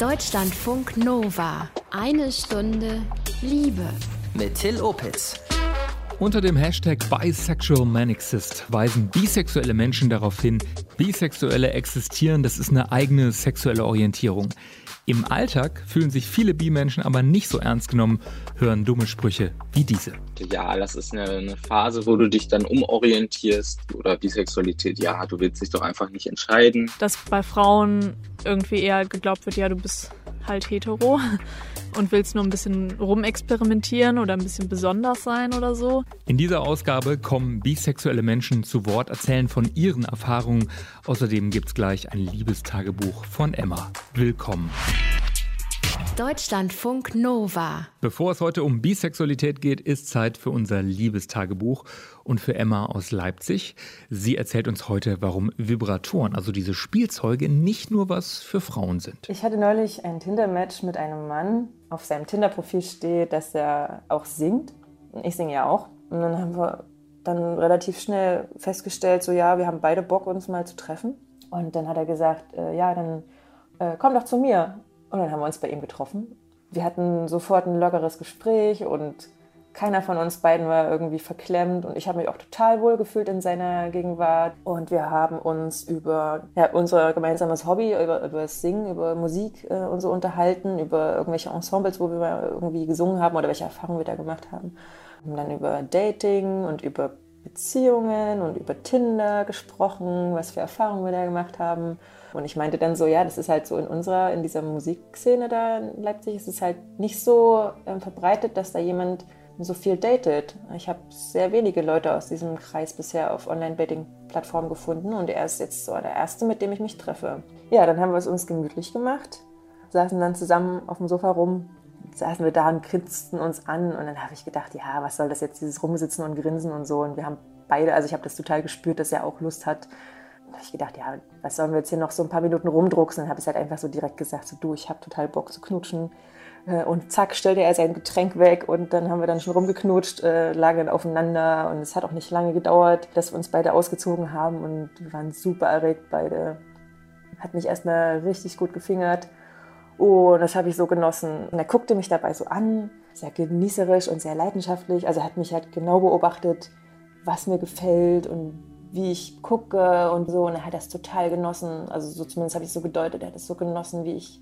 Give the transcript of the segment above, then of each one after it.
Deutschlandfunk Nova. Eine Stunde Liebe. Mit Till Opitz. Unter dem Hashtag Bisexual Manixist weisen bisexuelle Menschen darauf hin, Bisexuelle existieren, das ist eine eigene sexuelle Orientierung. Im Alltag fühlen sich viele Bi-Menschen aber nicht so ernst genommen, hören dumme Sprüche wie diese. Ja, das ist eine, eine, Phase, wo du dich dann umorientierst oder Bisexualität, ja, du willst dich doch einfach nicht entscheiden. Dass bei Frauen irgendwie eher geglaubt wird, ja, du bist halt hetero und willst nur ein bisschen rumexperimentieren oder ein bisschen besonders sein oder so. In dieser Ausgabe kommen bisexuelle Menschen zu Wort, erzählen von ihren Erfahrungen. Außerdem gibt es gleich ein Liebestagebuch von Emma. Willkommen. Deutschlandfunk Nova. Bevor es heute um Bisexualität geht, ist Zeit für unser Liebestagebuch und für Emma aus Leipzig. Sie erzählt uns heute, warum Vibratoren, also diese Spielzeuge, nicht nur was für Frauen sind. Ich hatte neulich ein Tinder-Match mit einem Mann. Auf seinem Tinder-Profil steht, dass er auch singt. Ich singe ja auch. Und dann haben wir dann relativ schnell festgestellt, so ja, wir haben beide Bock, uns mal zu treffen. Und dann hat er gesagt, äh, ja, dann äh, komm doch zu mir. Und dann haben wir uns bei ihm getroffen. Wir hatten sofort ein lockeres Gespräch und keiner von uns beiden war irgendwie verklemmt und ich habe mich auch total wohl gefühlt in seiner Gegenwart. Und wir haben uns über ja, unser gemeinsames Hobby, über, über das Singen, über Musik äh, und so unterhalten, über irgendwelche Ensembles, wo wir mal irgendwie gesungen haben oder welche Erfahrungen wir da gemacht haben. Und dann über Dating und über Beziehungen und über Tinder gesprochen, was für Erfahrungen wir da gemacht haben. Und ich meinte dann so, ja, das ist halt so in unserer, in dieser Musikszene da in Leipzig, ist es halt nicht so äh, verbreitet, dass da jemand so viel datet. Ich habe sehr wenige Leute aus diesem Kreis bisher auf Online-Dating-Plattformen gefunden und er ist jetzt so der Erste, mit dem ich mich treffe. Ja, dann haben wir es uns gemütlich gemacht, saßen dann zusammen auf dem Sofa rum, saßen wir da und grinsten uns an und dann habe ich gedacht, ja, was soll das jetzt, dieses Rumsitzen und Grinsen und so und wir haben beide, also ich habe das total gespürt, dass er auch Lust hat. Da habe ich gedacht, ja, was sollen wir jetzt hier noch so ein paar Minuten rumdrucksen? Dann habe ich halt einfach so direkt gesagt, so du, ich habe total Bock zu knutschen äh, und zack, stellte er sein Getränk weg und dann haben wir dann schon rumgeknutscht, äh, lagen dann aufeinander und es hat auch nicht lange gedauert, dass wir uns beide ausgezogen haben und wir waren super erregt beide. Hat mich erstmal richtig gut gefingert und das habe ich so genossen. Und er guckte mich dabei so an, sehr genießerisch und sehr leidenschaftlich. Also er hat mich halt genau beobachtet, was mir gefällt und wie ich gucke und so. Und er hat das total genossen. Also so zumindest habe ich so gedeutet, er hat es so genossen, wie ich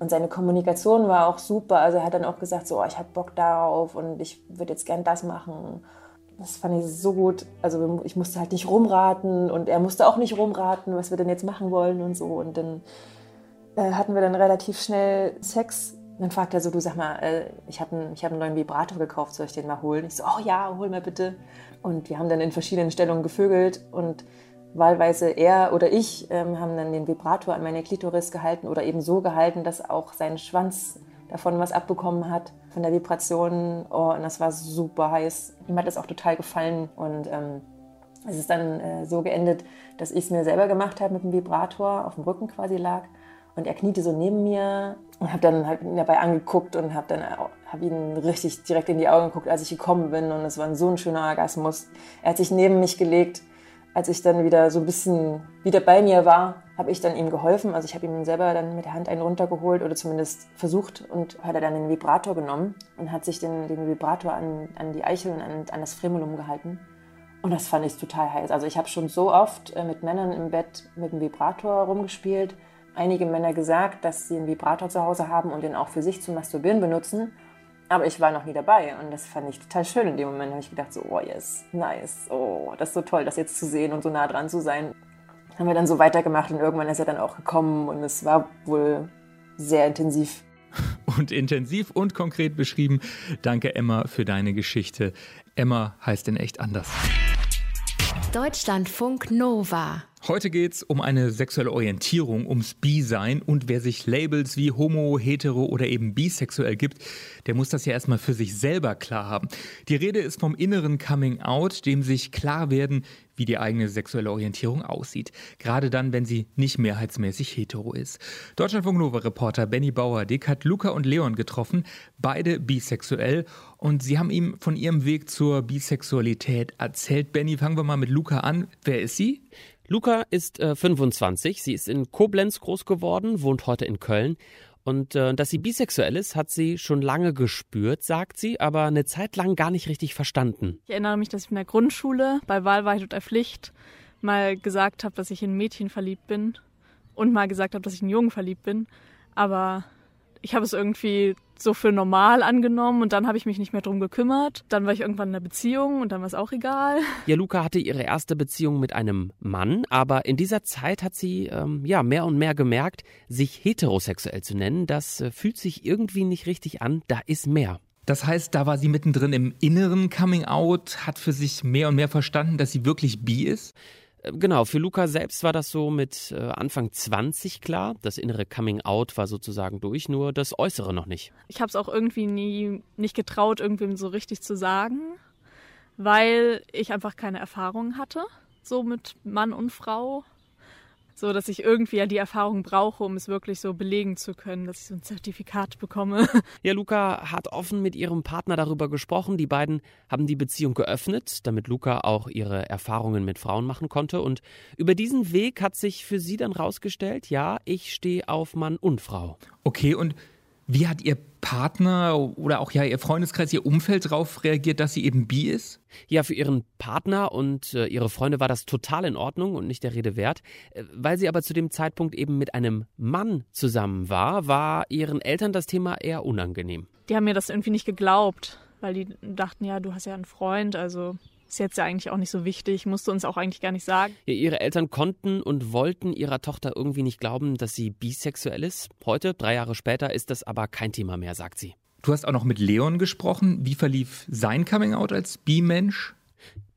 und seine Kommunikation war auch super. Also er hat dann auch gesagt, so, oh, ich habe Bock darauf und ich würde jetzt gern das machen. Das fand ich so gut. Also ich musste halt nicht rumraten und er musste auch nicht rumraten, was wir denn jetzt machen wollen und so. Und dann äh, hatten wir dann relativ schnell Sex. Dann fragt er so, du sag mal, äh, ich habe einen, hab einen neuen Vibrator gekauft, soll ich den mal holen? Ich so, oh ja, hol mal bitte. Und wir haben dann in verschiedenen Stellungen gevögelt und wahlweise er oder ich ähm, haben dann den Vibrator an meine Klitoris gehalten oder eben so gehalten, dass auch sein Schwanz davon was abbekommen hat, von der Vibration. Oh, und das war super heiß. Ihm hat das auch total gefallen. Und ähm, es ist dann äh, so geendet, dass ich es mir selber gemacht habe mit dem Vibrator, auf dem Rücken quasi lag. Und er kniete so neben mir und habe dann halt ihn dabei angeguckt und habe dann hab ihn richtig direkt in die Augen geguckt, als ich gekommen bin. Und es war so ein schöner Orgasmus. Er hat sich neben mich gelegt als ich dann wieder so ein bisschen wieder bei mir war, habe ich dann ihm geholfen. Also ich habe ihm selber dann mit der Hand einen runtergeholt oder zumindest versucht und hat er dann den Vibrator genommen und hat sich den, den Vibrator an, an die Eichel und an, an das Fremulum gehalten. Und das fand ich total heiß. Also ich habe schon so oft äh, mit Männern im Bett mit dem Vibrator rumgespielt. Einige Männer gesagt, dass sie einen Vibrator zu Hause haben und den auch für sich zum Masturbieren benutzen. Aber ich war noch nie dabei und das fand ich total schön. In dem Moment habe ich gedacht, so, oh yes, nice, oh, das ist so toll, das jetzt zu sehen und so nah dran zu sein. Haben wir dann so weitergemacht und irgendwann ist er dann auch gekommen und es war wohl sehr intensiv. Und intensiv und konkret beschrieben. Danke, Emma, für deine Geschichte. Emma heißt in echt anders. Deutschlandfunk Nova. Heute geht es um eine sexuelle Orientierung, ums Bi-Sein und wer sich Labels wie homo, hetero oder eben bisexuell gibt, der muss das ja erstmal für sich selber klar haben. Die Rede ist vom inneren Coming Out, dem sich klar werden, wie die eigene sexuelle Orientierung aussieht. Gerade dann, wenn sie nicht mehrheitsmäßig hetero ist. Deutschlandfunk Nova Reporter Benny Bauer-Dick hat Luca und Leon getroffen, beide bisexuell und sie haben ihm von ihrem Weg zur Bisexualität erzählt. Benny, fangen wir mal mit Luca an. Wer ist sie? Luca ist äh, 25, sie ist in Koblenz groß geworden, wohnt heute in Köln Und äh, dass sie bisexuell ist, hat sie schon lange gespürt, sagt sie, aber eine Zeit lang gar nicht richtig verstanden. Ich erinnere mich, dass ich in der Grundschule bei Wahlweite oder Pflicht mal gesagt habe, dass ich in Mädchen verliebt bin und mal gesagt habe, dass ich in Jungen verliebt bin. Aber ich habe es irgendwie so für normal angenommen und dann habe ich mich nicht mehr drum gekümmert. Dann war ich irgendwann in einer Beziehung und dann war es auch egal. Ja, Luca hatte ihre erste Beziehung mit einem Mann, aber in dieser Zeit hat sie ähm, ja mehr und mehr gemerkt, sich heterosexuell zu nennen. Das äh, fühlt sich irgendwie nicht richtig an. Da ist mehr. Das heißt, da war sie mittendrin im inneren Coming Out, hat für sich mehr und mehr verstanden, dass sie wirklich bi ist. Äh, genau, für Luca selbst war das so mit äh, Anfang 20 klar. Das innere Coming Out war sozusagen durch, nur das Äußere noch nicht. Ich habe es auch irgendwie nie nicht getraut, irgendwem so richtig zu sagen, weil ich einfach keine Erfahrung hatte, so mit Mann und Frau so dass ich irgendwie ja die Erfahrung brauche, um es wirklich so belegen zu können, dass ich so ein Zertifikat bekomme. Ja, Luca hat offen mit ihrem Partner darüber gesprochen. Die beiden haben die Beziehung geöffnet, damit Luca auch ihre Erfahrungen mit Frauen machen konnte. Und über diesen Weg hat sich für sie dann rausgestellt, ja, ich stehe auf Mann und Frau. Okay, und wie hat Ihr Partner oder auch ja Ihr Freundeskreis, Ihr Umfeld darauf reagiert, dass sie eben bi ist? Ja, für Ihren Partner und äh, Ihre Freunde war das total in Ordnung und nicht der Rede wert. Äh, weil sie aber zu dem Zeitpunkt eben mit einem Mann zusammen war, war Ihren Eltern das Thema eher unangenehm. Die haben mir das irgendwie nicht geglaubt, weil die dachten, ja, du hast ja einen Freund, also ist jetzt ja eigentlich auch nicht so wichtig, musste uns auch eigentlich gar nicht sagen. Ja, ihre Eltern konnten und wollten ihrer Tochter irgendwie nicht glauben, dass sie bisexuell ist. Heute, drei Jahre später, ist das aber kein Thema mehr, sagt sie. Du hast auch noch mit Leon gesprochen. Wie verlief sein Coming-out als Bi-Mensch?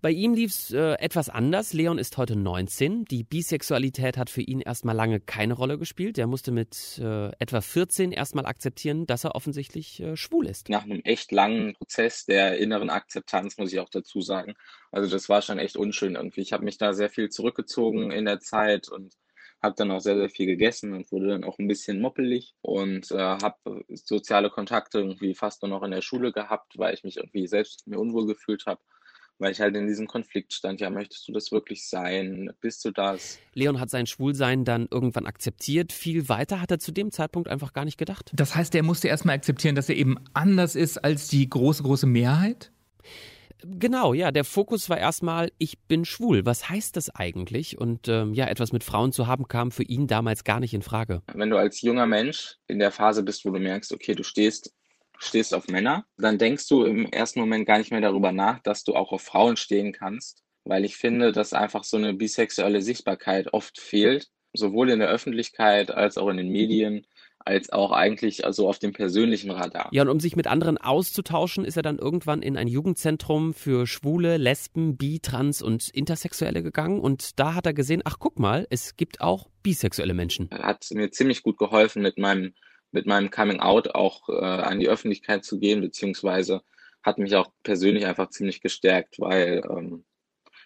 Bei ihm lief es äh, etwas anders. Leon ist heute 19. Die Bisexualität hat für ihn erstmal lange keine Rolle gespielt. Er musste mit äh, etwa 14 erstmal akzeptieren, dass er offensichtlich äh, schwul ist. Nach einem echt langen Prozess der inneren Akzeptanz, muss ich auch dazu sagen. Also das war schon echt unschön irgendwie. Ich habe mich da sehr viel zurückgezogen in der Zeit und habe dann auch sehr, sehr viel gegessen und wurde dann auch ein bisschen moppelig und äh, habe soziale Kontakte irgendwie fast nur noch in der Schule gehabt, weil ich mich irgendwie selbst mir unwohl gefühlt habe weil ich halt in diesem Konflikt stand. Ja, möchtest du das wirklich sein? Bist du das? Leon hat sein Schwulsein dann irgendwann akzeptiert. Viel weiter hat er zu dem Zeitpunkt einfach gar nicht gedacht. Das heißt, er musste erstmal akzeptieren, dass er eben anders ist als die große, große Mehrheit? Genau, ja, der Fokus war erstmal, ich bin schwul. Was heißt das eigentlich? Und ähm, ja, etwas mit Frauen zu haben, kam für ihn damals gar nicht in Frage. Wenn du als junger Mensch in der Phase bist, wo du merkst, okay, du stehst stehst auf Männer, dann denkst du im ersten Moment gar nicht mehr darüber nach, dass du auch auf Frauen stehen kannst, weil ich finde, dass einfach so eine bisexuelle Sichtbarkeit oft fehlt, sowohl in der Öffentlichkeit als auch in den Medien als auch eigentlich also auf dem persönlichen Radar. Ja, und um sich mit anderen auszutauschen, ist er dann irgendwann in ein Jugendzentrum für Schwule, Lesben, Bi, Trans und Intersexuelle gegangen und da hat er gesehen, ach guck mal, es gibt auch bisexuelle Menschen. Er hat mir ziemlich gut geholfen mit meinem mit meinem Coming Out auch äh, an die Öffentlichkeit zu gehen, beziehungsweise hat mich auch persönlich einfach ziemlich gestärkt, weil ähm,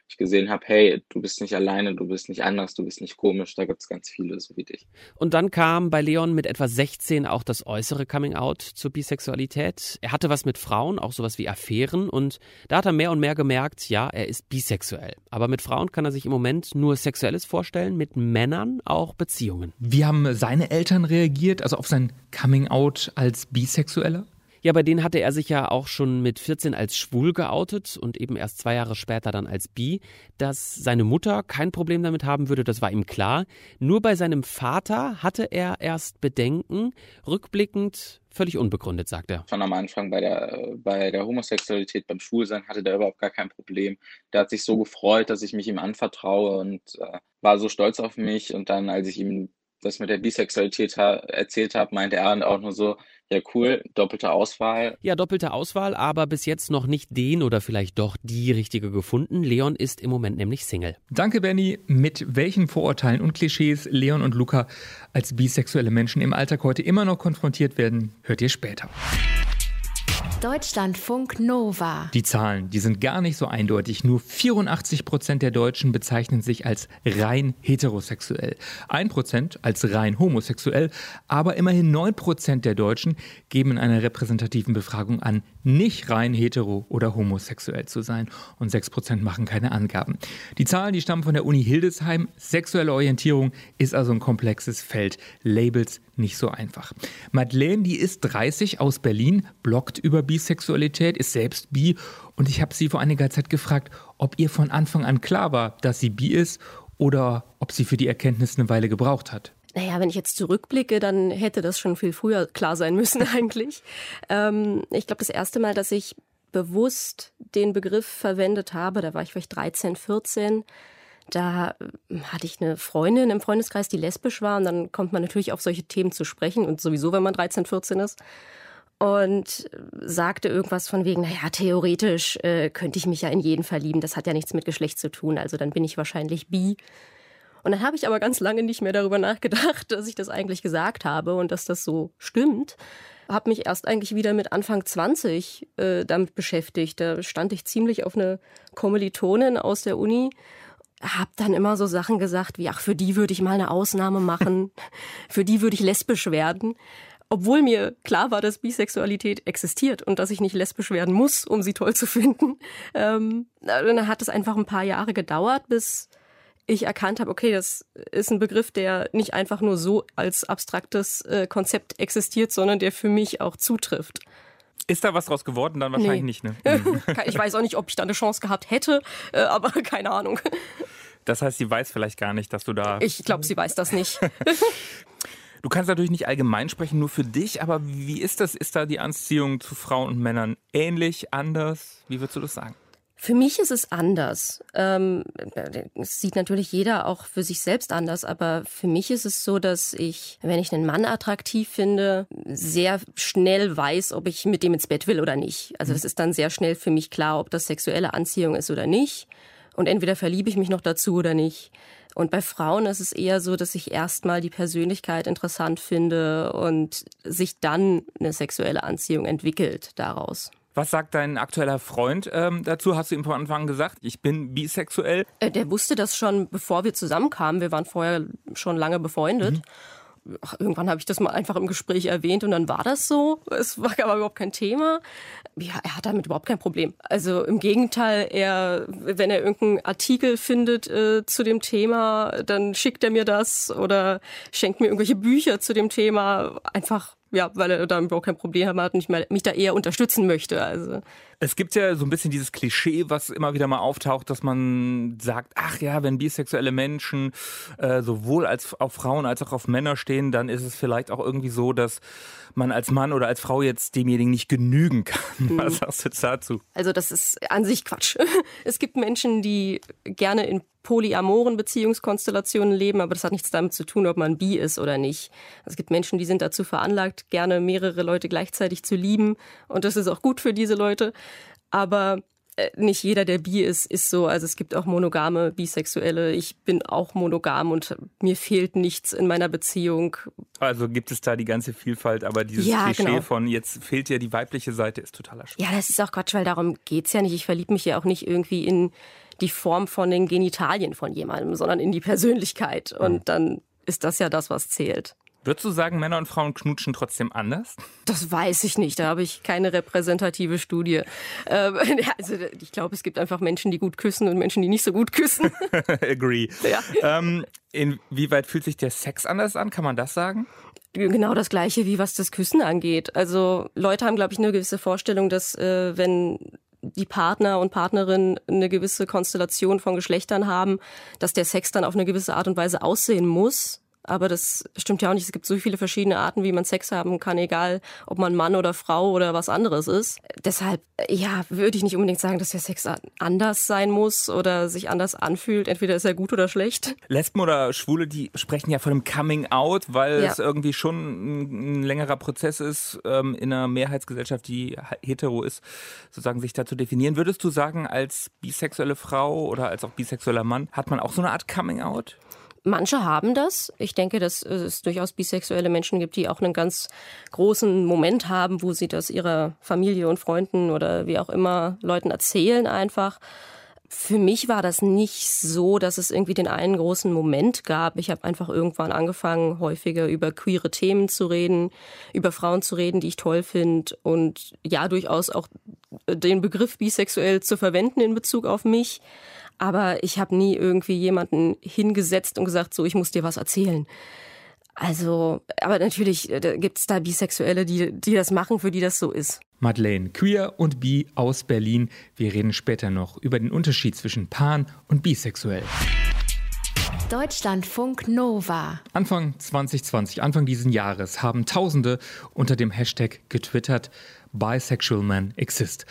ich gesehen habe, hey, du bist nicht alleine, du bist nicht anders, du bist nicht komisch, da gibt es ganz viele, so wie dich. Und dann kam bei Leon mit etwa 16 auch das äußere Coming-out zur Bisexualität. Er hatte was mit Frauen, auch sowas wie Affären und da hat er mehr und mehr gemerkt, ja, er ist bisexuell. Aber mit Frauen kann er sich im Moment nur Sexuelles vorstellen, mit Männern auch Beziehungen. Wie haben seine Eltern reagiert, also auf sein Coming-out als Bisexueller? Ja, bei denen hatte er sich ja auch schon mit 14 als schwul geoutet und eben erst zwei Jahre später dann als bi. Dass seine Mutter kein Problem damit haben würde, das war ihm klar. Nur bei seinem Vater hatte er erst Bedenken, rückblickend völlig unbegründet, sagt er. Von am Anfang bei der, bei der Homosexualität, beim Schwulsein hatte der überhaupt gar kein Problem. Der hat sich so gefreut, dass ich mich ihm anvertraue und äh, war so stolz auf mich. Und dann, als ich ihm das mit der Bisexualität erzählt habe, meinte er auch nur so, ja, cool, doppelte Auswahl. Ja, doppelte Auswahl, aber bis jetzt noch nicht den oder vielleicht doch die richtige gefunden. Leon ist im Moment nämlich Single. Danke, Benny. Mit welchen Vorurteilen und Klischees Leon und Luca als bisexuelle Menschen im Alltag heute immer noch konfrontiert werden, hört ihr später. Deutschlandfunk Nova. Die Zahlen, die sind gar nicht so eindeutig. Nur 84 Prozent der Deutschen bezeichnen sich als rein heterosexuell. Ein Prozent als rein homosexuell. Aber immerhin 9 Prozent der Deutschen geben in einer repräsentativen Befragung an, nicht rein hetero oder homosexuell zu sein. Und 6 Prozent machen keine Angaben. Die Zahlen, die stammen von der Uni Hildesheim. Sexuelle Orientierung ist also ein komplexes Feld. Labels nicht so einfach. Madeleine, die ist 30 aus Berlin, bloggt über Bisexualität, ist selbst bi und ich habe sie vor einiger Zeit gefragt, ob ihr von Anfang an klar war, dass sie bi ist oder ob sie für die Erkenntnis eine Weile gebraucht hat. Naja, wenn ich jetzt zurückblicke, dann hätte das schon viel früher klar sein müssen eigentlich. ähm, ich glaube, das erste Mal, dass ich bewusst den Begriff verwendet habe, da war ich vielleicht 13, 14. Da hm, hatte ich eine Freundin im Freundeskreis, die lesbisch war. Und dann kommt man natürlich auf solche Themen zu sprechen. Und sowieso, wenn man 13, 14 ist. Und sagte irgendwas von wegen, naja, theoretisch äh, könnte ich mich ja in jeden verlieben. Das hat ja nichts mit Geschlecht zu tun. Also dann bin ich wahrscheinlich bi. Und dann habe ich aber ganz lange nicht mehr darüber nachgedacht, dass ich das eigentlich gesagt habe und dass das so stimmt. Habe mich erst eigentlich wieder mit Anfang 20 äh, damit beschäftigt. Da stand ich ziemlich auf eine Kommilitonin aus der Uni habe dann immer so Sachen gesagt wie, ach, für die würde ich mal eine Ausnahme machen, für die würde ich lesbisch werden. Obwohl mir klar war, dass Bisexualität existiert und dass ich nicht lesbisch werden muss, um sie toll zu finden. Ähm, dann hat es einfach ein paar Jahre gedauert, bis ich erkannt habe, okay, das ist ein Begriff, der nicht einfach nur so als abstraktes äh, Konzept existiert, sondern der für mich auch zutrifft. Ist da was draus geworden? Dann wahrscheinlich nee. nicht, ne? Mhm. ich weiß auch nicht, ob ich da eine Chance gehabt hätte, äh, aber keine Ahnung. Das heißt, sie weiß vielleicht gar nicht, dass du da. Ich glaube, sie weiß das nicht. Du kannst natürlich nicht allgemein sprechen, nur für dich, aber wie ist das? Ist da die Anziehung zu Frauen und Männern ähnlich, anders? Wie würdest du das sagen? Für mich ist es anders. Ähm, es sieht natürlich jeder auch für sich selbst anders, aber für mich ist es so, dass ich, wenn ich einen Mann attraktiv finde, sehr schnell weiß, ob ich mit dem ins Bett will oder nicht. Also es ist dann sehr schnell für mich klar, ob das sexuelle Anziehung ist oder nicht. Und entweder verliebe ich mich noch dazu oder nicht. Und bei Frauen ist es eher so, dass ich erstmal die Persönlichkeit interessant finde und sich dann eine sexuelle Anziehung entwickelt daraus. Was sagt dein aktueller Freund ähm, dazu? Hast du ihm von Anfang an gesagt, ich bin bisexuell? Äh, der wusste das schon, bevor wir zusammenkamen. Wir waren vorher schon lange befreundet. Mhm. Ach, irgendwann habe ich das mal einfach im Gespräch erwähnt und dann war das so. Es war aber überhaupt kein Thema. Ja, er hat damit überhaupt kein Problem. Also im Gegenteil, er, wenn er irgendeinen Artikel findet äh, zu dem Thema, dann schickt er mir das oder schenkt mir irgendwelche Bücher zu dem Thema. Einfach ja, weil er da überhaupt kein Problem hat und ich mich da eher unterstützen möchte. Also. Es gibt ja so ein bisschen dieses Klischee, was immer wieder mal auftaucht, dass man sagt, ach ja, wenn bisexuelle Menschen äh, sowohl als auf Frauen als auch auf Männer stehen, dann ist es vielleicht auch irgendwie so, dass man als Mann oder als Frau jetzt demjenigen nicht genügen kann. Mhm. Was sagst du dazu? Also das ist an sich Quatsch. Es gibt Menschen, die gerne in polyamoren Beziehungskonstellationen leben, aber das hat nichts damit zu tun, ob man bi ist oder nicht. Es gibt Menschen, die sind dazu veranlagt, gerne mehrere Leute gleichzeitig zu lieben und das ist auch gut für diese Leute. Aber nicht jeder, der bi ist, ist so. Also es gibt auch monogame Bisexuelle. Ich bin auch monogam und mir fehlt nichts in meiner Beziehung. Also gibt es da die ganze Vielfalt, aber dieses ja, Klischee genau. von jetzt fehlt dir die weibliche Seite ist totaler Schwachsinn. Ja, das ist auch Quatsch, weil darum geht es ja nicht. Ich verliebe mich ja auch nicht irgendwie in die Form von den Genitalien von jemandem, sondern in die Persönlichkeit. Und mhm. dann ist das ja das, was zählt. Würdest du sagen, Männer und Frauen knutschen trotzdem anders? Das weiß ich nicht. Da habe ich keine repräsentative Studie. Ähm, also ich glaube, es gibt einfach Menschen, die gut küssen und Menschen, die nicht so gut küssen. Agree. Ja. Ähm, inwieweit fühlt sich der Sex anders an? Kann man das sagen? Genau das Gleiche, wie was das Küssen angeht. Also Leute haben, glaube ich, eine gewisse Vorstellung, dass äh, wenn die Partner und Partnerin eine gewisse Konstellation von Geschlechtern haben, dass der Sex dann auf eine gewisse Art und Weise aussehen muss. Aber das stimmt ja auch nicht. Es gibt so viele verschiedene Arten, wie man Sex haben kann, egal ob man Mann oder Frau oder was anderes ist. Deshalb, ja, würde ich nicht unbedingt sagen, dass der Sex anders sein muss oder sich anders anfühlt. Entweder ist er gut oder schlecht. Lesben oder Schwule, die sprechen ja von einem Coming Out, weil ja. es irgendwie schon ein längerer Prozess ist, ähm, in einer Mehrheitsgesellschaft, die hetero ist, sozusagen sich da zu definieren. Würdest du sagen, als bisexuelle Frau oder als auch bisexueller Mann, hat man auch so eine Art Coming Out? Manche haben das. Ich denke, dass es durchaus bisexuelle Menschen gibt, die auch einen ganz großen Moment haben, wo sie das ihrer Familie und Freunden oder wie auch immer Leuten erzählen einfach. Für mich war das nicht so, dass es irgendwie den einen großen Moment gab. Ich habe einfach irgendwann angefangen, häufiger über queere Themen zu reden, über Frauen zu reden, die ich toll finde und ja, durchaus auch den Begriff bisexuell zu verwenden in Bezug auf mich. Aber ich habe nie irgendwie jemanden hingesetzt und gesagt, so, ich muss dir was erzählen. Also, aber natürlich äh, gibt es da Bisexuelle, die, die das machen, für die das so ist. Madeleine, queer und bi aus Berlin. Wir reden später noch über den Unterschied zwischen pan und bisexuell. Deutschlandfunk Nova. Anfang 2020, Anfang dieses Jahres, haben Tausende unter dem Hashtag getwittert, Bisexual Men Exist.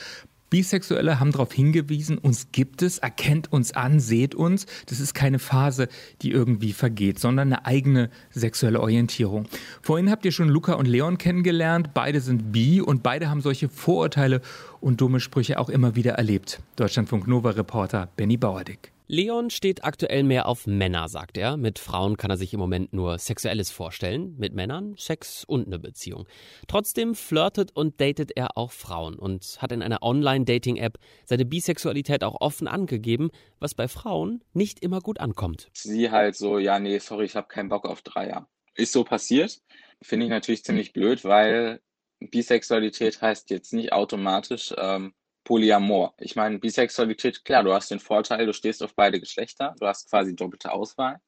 Bisexuelle haben darauf hingewiesen, uns gibt es, erkennt uns an, seht uns. Das ist keine Phase, die irgendwie vergeht, sondern eine eigene sexuelle Orientierung. Vorhin habt ihr schon Luca und Leon kennengelernt. Beide sind bi und beide haben solche Vorurteile und dumme Sprüche auch immer wieder erlebt. Deutschlandfunk Nova Reporter Benny Bauerdick. Leon steht aktuell mehr auf Männer, sagt er. Mit Frauen kann er sich im Moment nur Sexuelles vorstellen, mit Männern Sex und eine Beziehung. Trotzdem flirtet und datet er auch Frauen und hat in einer Online-Dating-App seine Bisexualität auch offen angegeben, was bei Frauen nicht immer gut ankommt. Sie halt so, ja, nee, sorry, ich habe keinen Bock auf Dreier. Ist so passiert. Finde ich natürlich ziemlich blöd, weil Bisexualität heißt jetzt nicht automatisch, ähm, Polyamor. Ich meine, Bisexualität, klar, du hast den Vorteil, du stehst auf beide Geschlechter, du hast quasi doppelte Auswahl.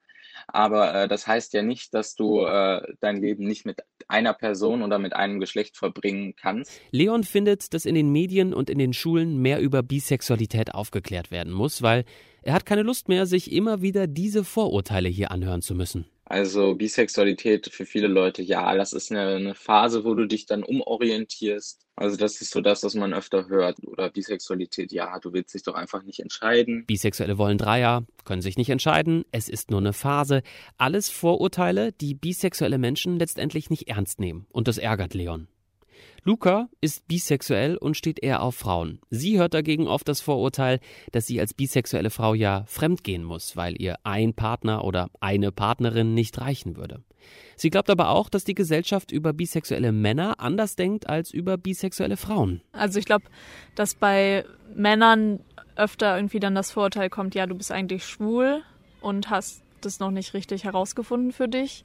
Aber äh, das heißt ja nicht, dass du äh, dein Leben nicht mit einer Person oder mit einem Geschlecht verbringen kannst. Leon findet, dass in den Medien und in den Schulen mehr über Bisexualität aufgeklärt werden muss, weil er hat keine Lust mehr, sich immer wieder diese Vorurteile hier anhören zu müssen. Also Bisexualität für viele Leute, ja, das ist eine, eine, Phase, wo du dich dann umorientierst. Also das ist so das, was man öfter hört. Oder Bisexualität, ja, du willst dich doch einfach nicht entscheiden. Bisexuelle wollen Dreier, können sich nicht entscheiden, es ist nur eine Phase. Alles Vorurteile, die bisexuelle Menschen letztendlich nicht ernst nehmen. Und das ärgert Leon. Luca ist bisexuell und steht eher auf Frauen. Sie hört dagegen oft das Vorurteil, dass sie als bisexuelle Frau ja fremdgehen muss, weil ihr ein Partner oder eine Partnerin nicht reichen würde. Sie glaubt aber auch, dass die Gesellschaft über bisexuelle Männer anders denkt als über bisexuelle Frauen. Also ich glaube, dass bei Männern öfter irgendwie dann das Vorurteil kommt, ja, du bist eigentlich schwul und hast das noch nicht richtig herausgefunden für dich.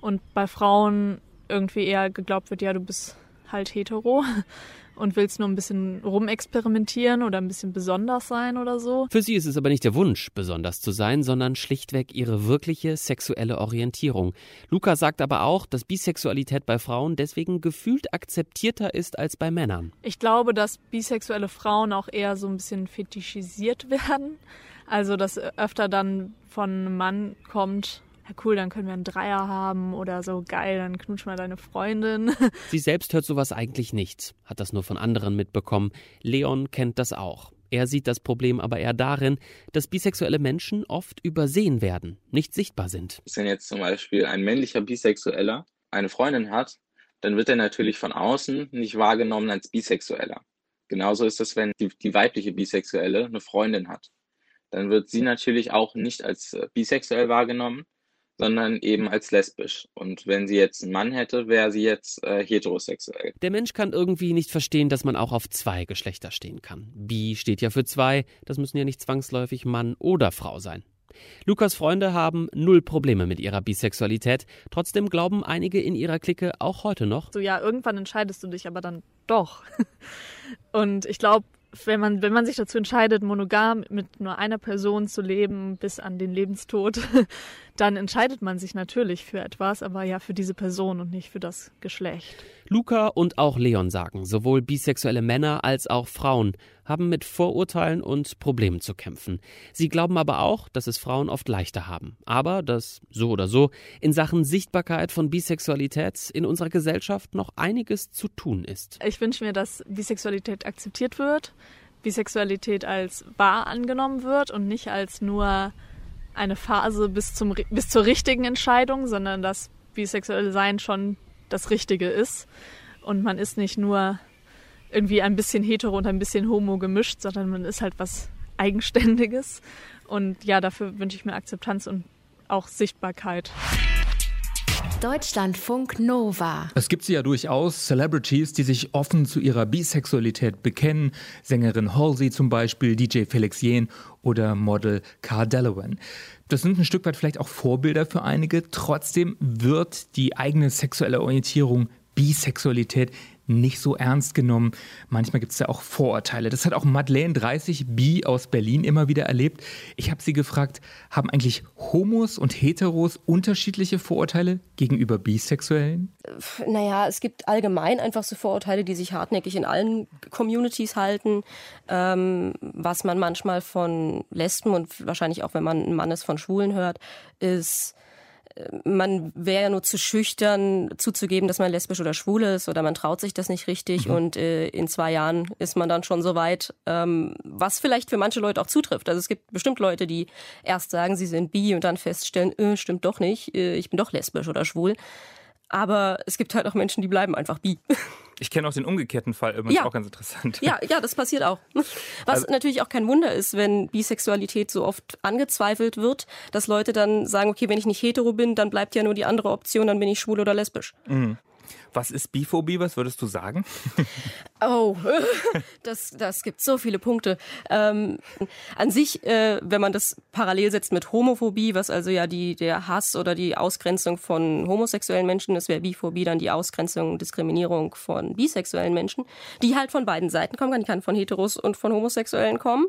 Und bei Frauen irgendwie eher geglaubt wird, ja, du bist halt hetero und willst nur ein bisschen rumexperimentieren oder ein bisschen besonders sein oder so. Für sie ist es aber nicht der Wunsch, besonders zu sein, sondern schlichtweg ihre wirkliche sexuelle Orientierung. Luca sagt aber auch, dass Bisexualität bei Frauen deswegen gefühlt akzeptierter ist als bei Männern. Ich glaube, dass bisexuelle Frauen auch eher so ein bisschen fetischisiert werden. Also, dass öfter dann von einem Mann kommt, ja cool, dann können wir einen Dreier haben oder so geil, dann knutsch mal deine Freundin. Sie selbst hört sowas eigentlich nicht, hat das nur von anderen mitbekommen. Leon kennt das auch. Er sieht das Problem aber eher darin, dass bisexuelle Menschen oft übersehen werden, nicht sichtbar sind. Wenn jetzt zum Beispiel ein männlicher Bisexueller eine Freundin hat, dann wird er natürlich von außen nicht wahrgenommen als Bisexueller. Genauso ist es, wenn die, die weibliche Bisexuelle eine Freundin hat. Dann wird sie natürlich auch nicht als äh, bisexuell wahrgenommen, sondern eben als lesbisch. Und wenn sie jetzt einen Mann hätte, wäre sie jetzt äh, heterosexuell. Der Mensch kann irgendwie nicht verstehen, dass man auch auf zwei Geschlechter stehen kann. Bi steht ja für zwei, das müssen ja nicht zwangsläufig Mann oder Frau sein. Lukas Freunde haben null Probleme mit ihrer Bisexualität. Trotzdem glauben einige in ihrer Clique auch heute noch. So ja, irgendwann entscheidest du dich aber dann doch. Und ich glaube, wenn man, wenn man sich dazu entscheidet, monogam mit nur einer Person zu leben bis an den Lebenstod, dann entscheidet man sich natürlich für etwas, aber ja für diese Person und nicht für das Geschlecht. Luca und auch Leon sagen, sowohl bisexuelle Männer als auch Frauen haben mit Vorurteilen und Problemen zu kämpfen. Sie glauben aber auch, dass es Frauen oft leichter haben. Aber dass so oder so in Sachen Sichtbarkeit von Bisexualität in unserer Gesellschaft noch einiges zu tun ist. Ich wünsche mir, dass Bisexualität akzeptiert wird, Bisexualität als wahr angenommen wird und nicht als nur eine Phase bis, zum, bis zur richtigen Entscheidung, sondern dass bisexuell sein schon das Richtige ist. Und man ist nicht nur irgendwie ein bisschen hetero und ein bisschen homo gemischt, sondern man ist halt was Eigenständiges. Und ja, dafür wünsche ich mir Akzeptanz und auch Sichtbarkeit. Deutschlandfunk Nova. Es gibt sie ja durchaus, Celebrities, die sich offen zu ihrer Bisexualität bekennen. Sängerin Halsey zum Beispiel, DJ Felix Jen oder Model Car Delawan. Das sind ein Stück weit vielleicht auch Vorbilder für einige. Trotzdem wird die eigene sexuelle Orientierung Bisexualität nicht so ernst genommen. Manchmal gibt es ja auch Vorurteile. Das hat auch Madeleine 30 B aus Berlin immer wieder erlebt. Ich habe sie gefragt, haben eigentlich Homos und Heteros unterschiedliche Vorurteile gegenüber Bisexuellen? Naja, es gibt allgemein einfach so Vorurteile, die sich hartnäckig in allen Communities halten. Ähm, was man manchmal von Lesben und wahrscheinlich auch, wenn man ein Mann ist, von Schwulen hört, ist, man wäre ja nur zu schüchtern zuzugeben, dass man lesbisch oder schwul ist oder man traut sich das nicht richtig mhm. und äh, in zwei Jahren ist man dann schon so weit, ähm, was vielleicht für manche Leute auch zutrifft. Also es gibt bestimmt Leute, die erst sagen, sie sind bi und dann feststellen, äh, stimmt doch nicht, äh, ich bin doch lesbisch oder schwul. Aber es gibt halt auch Menschen, die bleiben einfach bi. Ich kenne auch den umgekehrten Fall, immer ja. auch ganz interessant. Ja, ja, das passiert auch. Was also, natürlich auch kein Wunder ist, wenn Bisexualität so oft angezweifelt wird, dass Leute dann sagen, okay, wenn ich nicht hetero bin, dann bleibt ja nur die andere Option, dann bin ich schwul oder lesbisch. Mhm. Was ist Biphobie? Was würdest du sagen? Oh, das, das gibt so viele Punkte. Ähm, an sich, äh, wenn man das parallel setzt mit Homophobie, was also ja die, der Hass oder die Ausgrenzung von homosexuellen Menschen ist, wäre Biphobie dann die Ausgrenzung, Diskriminierung von bisexuellen Menschen, die halt von beiden Seiten kommen kann. Die kann von Heteros und von Homosexuellen kommen.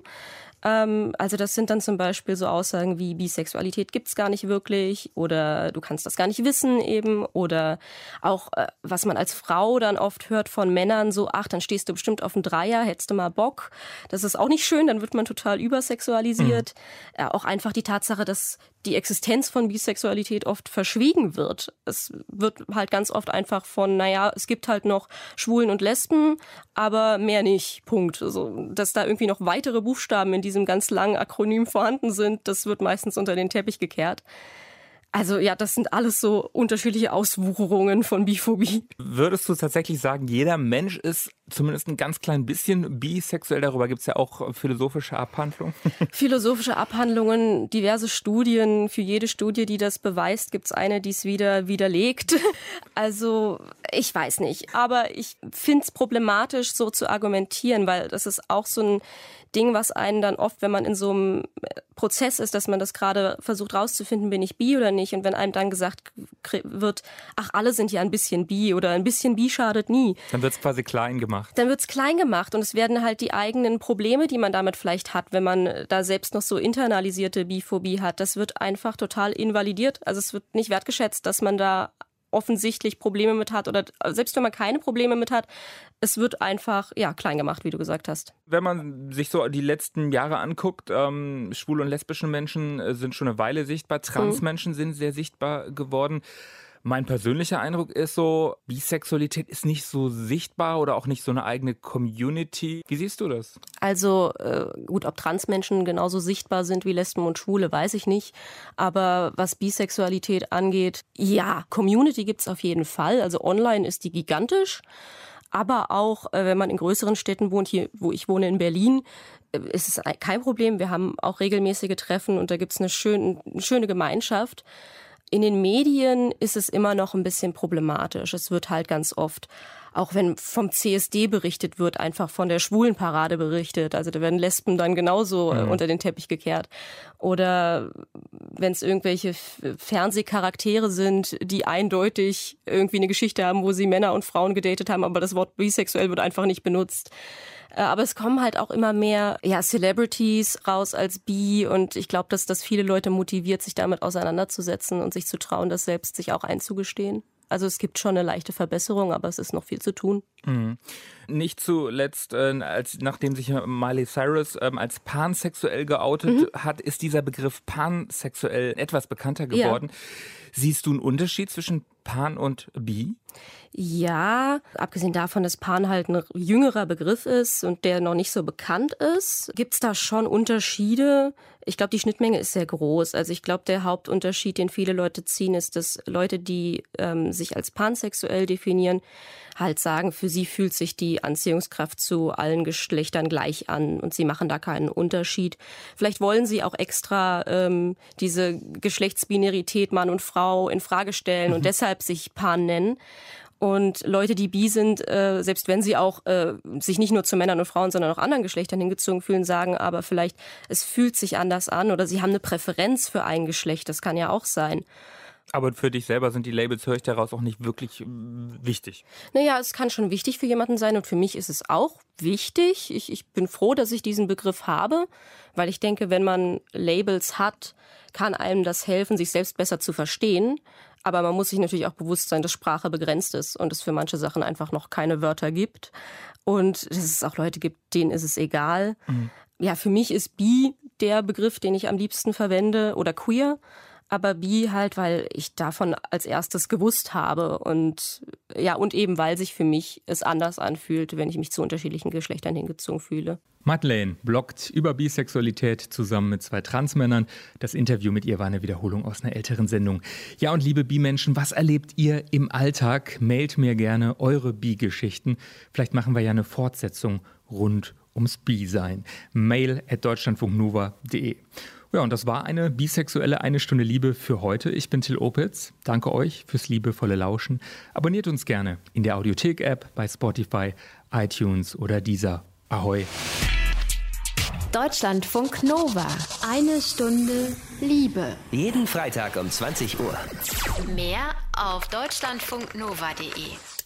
Ähm, also das sind dann zum Beispiel so Aussagen wie Bisexualität gibt's gar nicht wirklich oder du kannst das gar nicht wissen eben oder auch äh, was man als Frau dann oft hört von Männern so ach dann stehst du bestimmt auf dem Dreier hättest du mal Bock das ist auch nicht schön dann wird man total übersexualisiert mhm. äh, auch einfach die Tatsache dass die Existenz von Bisexualität oft verschwiegen wird. Es wird halt ganz oft einfach von, naja, es gibt halt noch Schwulen und Lesben, aber mehr nicht. Punkt. Also, dass da irgendwie noch weitere Buchstaben in diesem ganz langen Akronym vorhanden sind, das wird meistens unter den Teppich gekehrt. Also ja, das sind alles so unterschiedliche Auswucherungen von Biphobie. Würdest du tatsächlich sagen, jeder Mensch ist zumindest ein ganz klein bisschen bisexuell? Darüber gibt es ja auch philosophische Abhandlungen. Philosophische Abhandlungen, diverse Studien. Für jede Studie, die das beweist, gibt es eine, die es wieder widerlegt. Also ich weiß nicht. Aber ich finde es problematisch, so zu argumentieren, weil das ist auch so ein Ding, was einen dann oft, wenn man in so einem Prozess ist, dass man das gerade versucht rauszufinden, bin ich bi oder nicht. Und wenn einem dann gesagt wird, ach, alle sind ja ein bisschen bi oder ein bisschen bi schadet nie. Dann wird es quasi klein gemacht. Dann wird es klein gemacht und es werden halt die eigenen Probleme, die man damit vielleicht hat, wenn man da selbst noch so internalisierte Biphobie hat, das wird einfach total invalidiert. Also es wird nicht wertgeschätzt, dass man da offensichtlich Probleme mit hat oder selbst wenn man keine Probleme mit hat, es wird einfach ja klein gemacht, wie du gesagt hast. Wenn man sich so die letzten Jahre anguckt, ähm, schwule und lesbische Menschen äh, sind schon eine Weile sichtbar, Transmenschen mhm. sind sehr sichtbar geworden. Mein persönlicher Eindruck ist so, Bisexualität ist nicht so sichtbar oder auch nicht so eine eigene Community. Wie siehst du das? Also äh, gut, ob Transmenschen genauso sichtbar sind wie Lesben und Schwule, weiß ich nicht. Aber was Bisexualität angeht, ja, Community gibt es auf jeden Fall. Also online ist die gigantisch aber auch äh, wenn man in größeren Städten wohnt, hier wo ich wohne in Berlin, äh, ist es kein Problem. Wir haben auch regelmäßige Treffen und da gibt es eine, schön, eine schöne Gemeinschaft. In den Medien ist es immer noch ein bisschen problematisch. Es wird halt ganz oft, auch wenn vom CSD berichtet wird, einfach von der Schwulenparade berichtet. Also da werden Lesben dann genauso äh, mhm. unter den Teppich gekehrt. Oder wenn es irgendwelche Fernsehcharaktere sind, die eindeutig irgendwie eine Geschichte haben, wo sie Männer und Frauen gedatet haben, aber das Wort bisexuell wird einfach nicht benutzt. Äh, aber es kommen halt auch immer mehr ja, Celebrities raus als bi und ich glaube, dass das viele Leute motiviert, sich damit auseinanderzusetzen und sich zu trauen, das selbst sich auch einzugestehen. Also es gibt schon eine leichte Verbesserung, aber es ist noch viel zu tun. Mhm. Nicht zuletzt, äh, als nachdem sich Miley Cyrus ähm, als pansexuell geoutet mhm. hat, ist dieser Begriff pansexuell etwas bekannter geworden. Ja. Siehst du einen Unterschied zwischen Pan und Bi? Ja, abgesehen davon, dass Pan halt ein jüngerer Begriff ist und der noch nicht so bekannt ist, gibt's da schon Unterschiede. Ich glaube, die Schnittmenge ist sehr groß. Also ich glaube, der Hauptunterschied, den viele Leute ziehen, ist, dass Leute, die ähm, sich als pansexuell definieren, halt sagen, für sie fühlt sich die Anziehungskraft zu allen Geschlechtern gleich an und sie machen da keinen Unterschied. Vielleicht wollen sie auch extra ähm, diese Geschlechtsbinarität Mann und Frau in Frage stellen mhm. und deshalb sich Pan nennen. Und Leute, die bi sind, äh, selbst wenn sie auch äh, sich nicht nur zu Männern und Frauen, sondern auch anderen Geschlechtern hingezogen fühlen, sagen aber vielleicht, es fühlt sich anders an oder sie haben eine Präferenz für ein Geschlecht. Das kann ja auch sein. Aber für dich selber sind die Labels, höre ich daraus, auch nicht wirklich äh, wichtig. Naja, es kann schon wichtig für jemanden sein und für mich ist es auch wichtig. Ich, ich bin froh, dass ich diesen Begriff habe, weil ich denke, wenn man Labels hat, kann einem das helfen, sich selbst besser zu verstehen. Aber man muss sich natürlich auch bewusst sein, dass Sprache begrenzt ist und es für manche Sachen einfach noch keine Wörter gibt. Und dass es auch Leute gibt, denen ist es egal. Mhm. Ja, für mich ist bi der Begriff, den ich am liebsten verwende oder queer aber bi halt, weil ich davon als erstes gewusst habe und ja, und eben weil sich für mich es anders anfühlt, wenn ich mich zu unterschiedlichen Geschlechtern hingezogen fühle. Madeleine bloggt über Bisexualität zusammen mit zwei Transmännern. Das Interview mit ihr war eine Wiederholung aus einer älteren Sendung. Ja, und liebe Bi-Menschen, was erlebt ihr im Alltag? Mailt mir gerne eure Bi-Geschichten. Vielleicht machen wir ja eine Fortsetzung rund ums Bi-Sein. Mail at deutschlandfunknova.de. Ja, und das war eine bisexuelle Eine Stunde Liebe für heute. Ich bin Till Opitz. Danke euch fürs liebevolle Lauschen. Abonniert uns gerne in der Audiothek-App, bei Spotify, iTunes oder dieser. Ahoi. Deutschlandfunk Nova. Eine Stunde Liebe. Jeden Freitag um 20 Uhr. Mehr auf deutschlandfunknova.de.